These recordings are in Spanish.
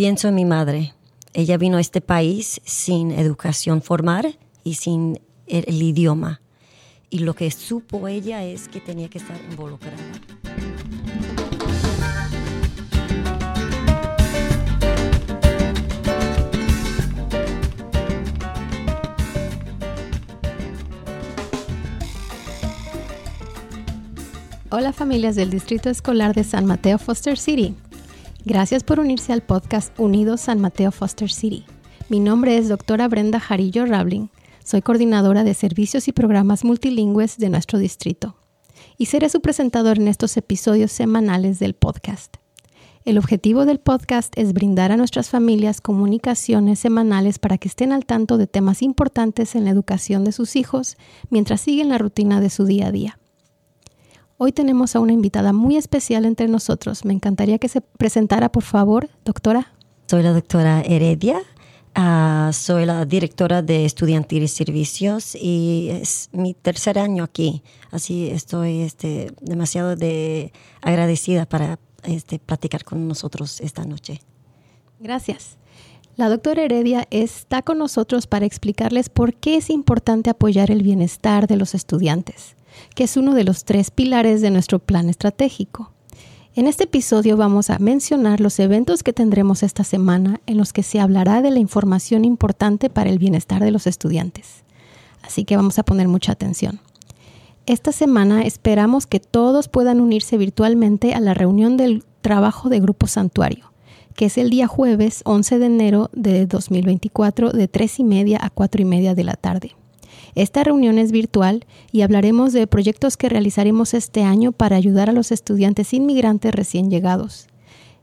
Pienso en mi madre. Ella vino a este país sin educación formal y sin el, idioma. Y lo que supo ella es que tenía que estar involucrada. Hola familias del Distrito Escolar de San Mateo Foster City. Gracias por unirse al podcast Unidos San Mateo Foster City. Mi nombre es doctora Brenda Jarillo Rabling. Soy coordinadora de servicios y programas multilingües de nuestro distrito. Y seré su presentador en estos episodios semanales del podcast. El objetivo del podcast es brindar a nuestras familias comunicaciones semanales para que estén al tanto de temas importantes en la educación de sus hijos mientras siguen la rutina de su día a día. Hoy tenemos a una invitada muy especial entre nosotros. Me encantaría que se presentara, por favor, doctora. Soy la doctora Heredia. Uh, soy la directora de Estudiantiles Servicios y es mi tercer año aquí. Así estoy este, demasiado de agradecida para este, platicar con nosotros esta noche. Gracias. La doctora Heredia está con nosotros para explicarles por qué es importante apoyar el bienestar de los estudiantes que es uno de los tres pilares de nuestro plan estratégico. En este episodio vamos a mencionar los eventos que tendremos esta semana en los que se hablará de la información importante para el bienestar de los estudiantes. Así que vamos a poner mucha atención. Esta semana esperamos que todos puedan unirse virtualmente a la reunión del trabajo de Grupo Santuario, que es el día jueves 11 de enero de 2024 de 3 y media a 4 y media de la tarde. Esta reunión es virtual y hablaremos de proyectos que realizaremos este año para ayudar a los estudiantes inmigrantes recién llegados.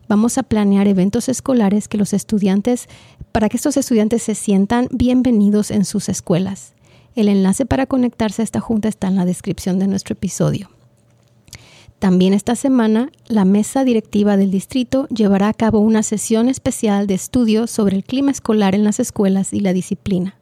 Vamos a planear eventos escolares que los estudiantes, para que estos estudiantes se sientan bienvenidos en sus escuelas. El enlace para conectarse a esta junta está en la descripción de nuestro episodio. También esta semana, la mesa directiva del distrito llevará a cabo una sesión especial de estudio sobre el clima escolar en las escuelas y la disciplina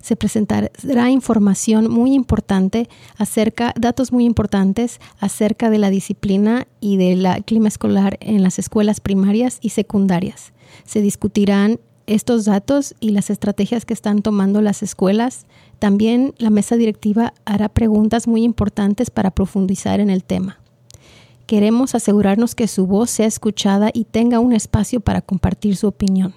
se presentará información muy importante acerca, datos muy importantes acerca de la disciplina y del clima escolar en las escuelas primarias y secundarias. Se discutirán estos datos y las estrategias que están tomando las escuelas. También la mesa directiva hará preguntas muy importantes para profundizar en el tema. Queremos asegurarnos que su voz sea escuchada y tenga un espacio para compartir su opinión.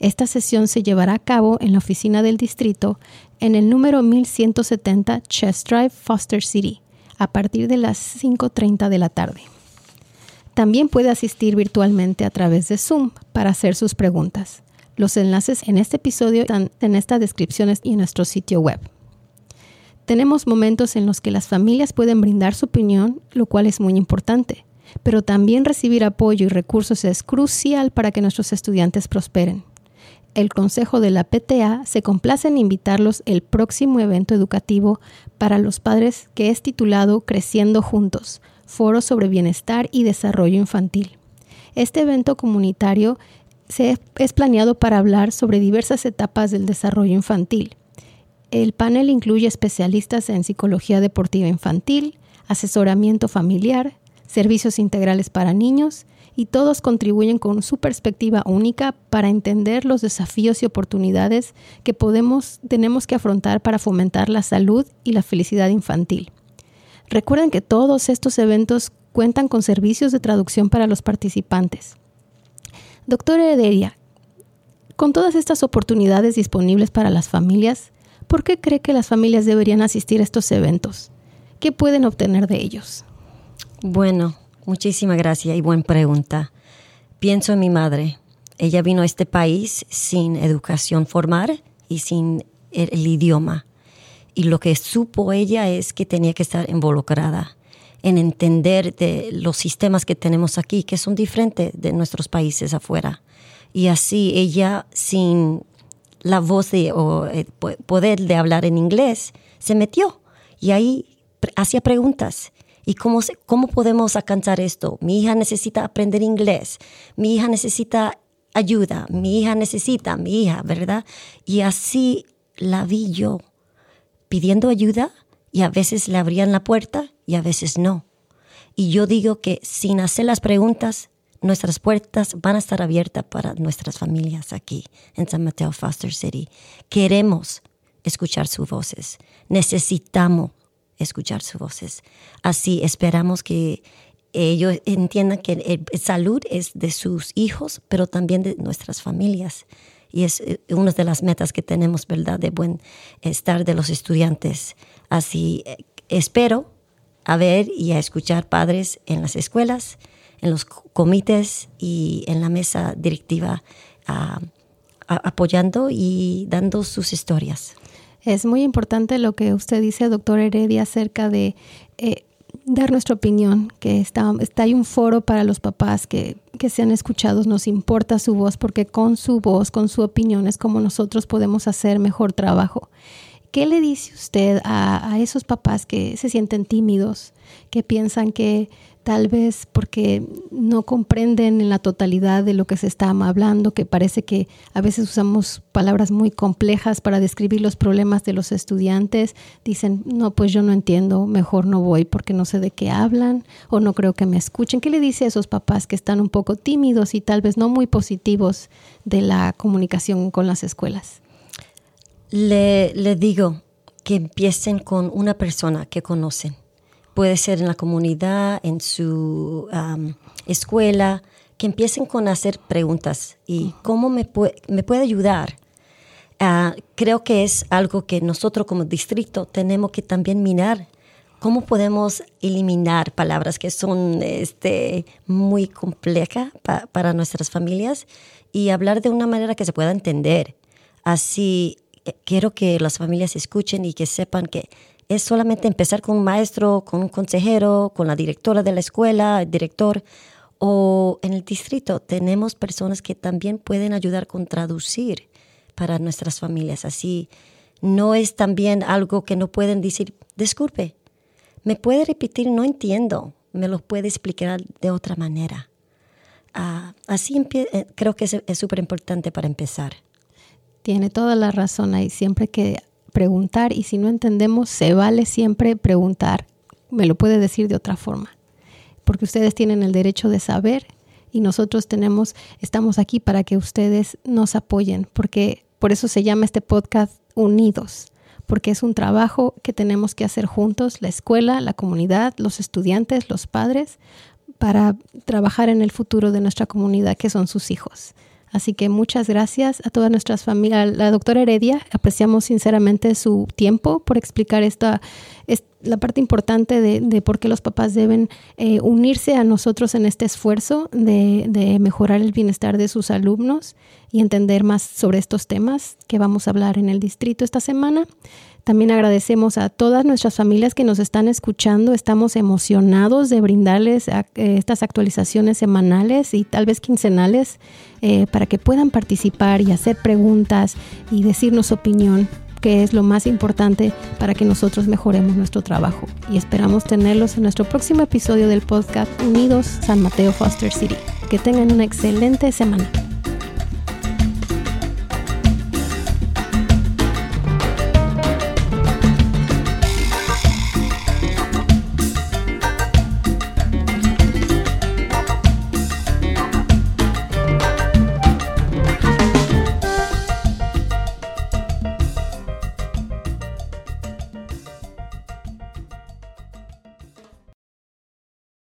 Esta sesión se llevará a cabo en la oficina del distrito en el número 1170 Chest Drive, Foster City, a partir de las 5.30 de la tarde. También puede asistir virtualmente a través de Zoom para hacer sus preguntas. Los enlaces en este episodio están en estas descripciones y en nuestro sitio web. Tenemos momentos en los que las familias pueden brindar su opinión, lo cual es muy importante, pero también recibir apoyo y recursos es crucial para que nuestros estudiantes prosperen el Consejo de la PTA se complace en invitarlos el próximo evento educativo para los padres que es titulado Creciendo Juntos, Foro sobre Bienestar y Desarrollo Infantil. Este evento comunitario se es planeado para hablar sobre diversas etapas del desarrollo infantil. El panel incluye especialistas en psicología deportiva infantil, asesoramiento familiar, servicios integrales para niños y todos contribuyen con su perspectiva única para entender los desafíos y oportunidades que podemos, tenemos que afrontar para fomentar la salud y la felicidad infantil. Recuerden que todos estos eventos cuentan con servicios de traducción para los participantes. Doctora Heredia, con todas estas oportunidades disponibles para las familias, ¿por qué cree que las familias deberían asistir a estos eventos? ¿Qué pueden obtener de ellos? Bueno, Muchísimas gracias y buena pregunta. Pienso en mi madre. Ella vino a este país sin educación formal y sin el, idioma. Y lo que supo ella es que tenía que estar involucrada en entender de los sistemas que tenemos aquí, que son diferentes de nuestros países afuera. Y así ella, sin la voz de, o eh, poder de hablar en inglés, se metió y ahí hacía preguntas ¿Y cómo, cómo podemos alcanzar esto? Mi hija necesita aprender inglés, mi hija necesita ayuda, mi hija necesita, mi hija, ¿verdad? Y así la vi yo pidiendo ayuda y a veces le abrían la puerta y a veces no. Y yo digo que sin hacer las preguntas nuestras puertas van a estar abiertas para nuestras familias aquí en San Mateo Foster City. Queremos escuchar sus voces, necesitamos escuchar sus voces. Así esperamos que ellos entiendan que salud es de sus hijos, pero también de nuestras familias. Y es eh, una de las metas que tenemos, ¿verdad?, de buen estar de los estudiantes. Así eh, espero a ver y a escuchar padres en las escuelas, en los comités y en la mesa directiva apoyando y dando sus historias. Es muy importante lo que usted dice, doctor Heredia, acerca de eh, dar nuestra opinión, que está, está hay un foro para los papás que, que sean escuchados, nos importa su voz, porque con su voz, con su opinión es como nosotros podemos hacer mejor trabajo. ¿Qué le dice usted a, a esos papás que se sienten tímidos, que piensan que tal vez porque no comprenden en la totalidad de lo que se está hablando, que parece que a veces usamos palabras muy complejas para describir los problemas de los estudiantes, dicen, no, pues yo no entiendo, mejor no voy porque no sé de qué hablan o no creo que me escuchen. ¿Qué le dice a esos papás que están un poco tímidos y tal vez no muy positivos de la comunicación con las escuelas? Le, le digo que empiecen con una persona que conocen puede ser en la comunidad, en su escuela, que empiecen con hacer preguntas y cómo me, me puede ayudar. Ah, creo que es algo que nosotros como distrito tenemos que también mirar. ¿Cómo podemos eliminar palabras que son este, muy complejas para nuestras familias y hablar de una manera que se pueda entender? Así eh, quiero que las familias escuchen y que sepan que es solamente empezar con un maestro, con un consejero, con la directora de la escuela, el director o en el distrito. Tenemos personas que también pueden ayudar con traducir para nuestras familias. Así no es también algo que no pueden decir, disculpe, me puede repetir, no entiendo, me lo puede explicar de otra manera. Ah, así eh, creo que es súper importante para empezar. Tiene toda la razón ahí. Siempre que preguntar y si no entendemos, se vale siempre preguntar. Me lo puede decir de otra forma, porque ustedes tienen el derecho de saber y nosotros tenemos, estamos aquí para que ustedes nos apoyen, porque por eso se llama este podcast Unidos, porque es un trabajo que tenemos que hacer juntos, la escuela, la comunidad, los estudiantes, los padres, para trabajar en el futuro de nuestra comunidad, que son sus hijos. Así que muchas gracias a todas nuestras familias. La doctora Heredia, apreciamos sinceramente su tiempo por explicar esta, la parte importante de, por qué los papás deben eh, unirse a nosotros en este esfuerzo de, de, mejorar el bienestar de sus alumnos y entender más sobre estos temas que vamos a hablar en el distrito esta semana. También agradecemos a todas nuestras familias que nos están escuchando. Estamos emocionados de brindarles eh, estas actualizaciones semanales y tal vez quincenales eh, para que puedan participar y hacer preguntas y decirnos opinión que es lo más importante para que nosotros mejoremos nuestro trabajo. Y esperamos tenerlos en nuestro próximo episodio del podcast Unidos San Mateo Foster City. Que tengan una excelente semana.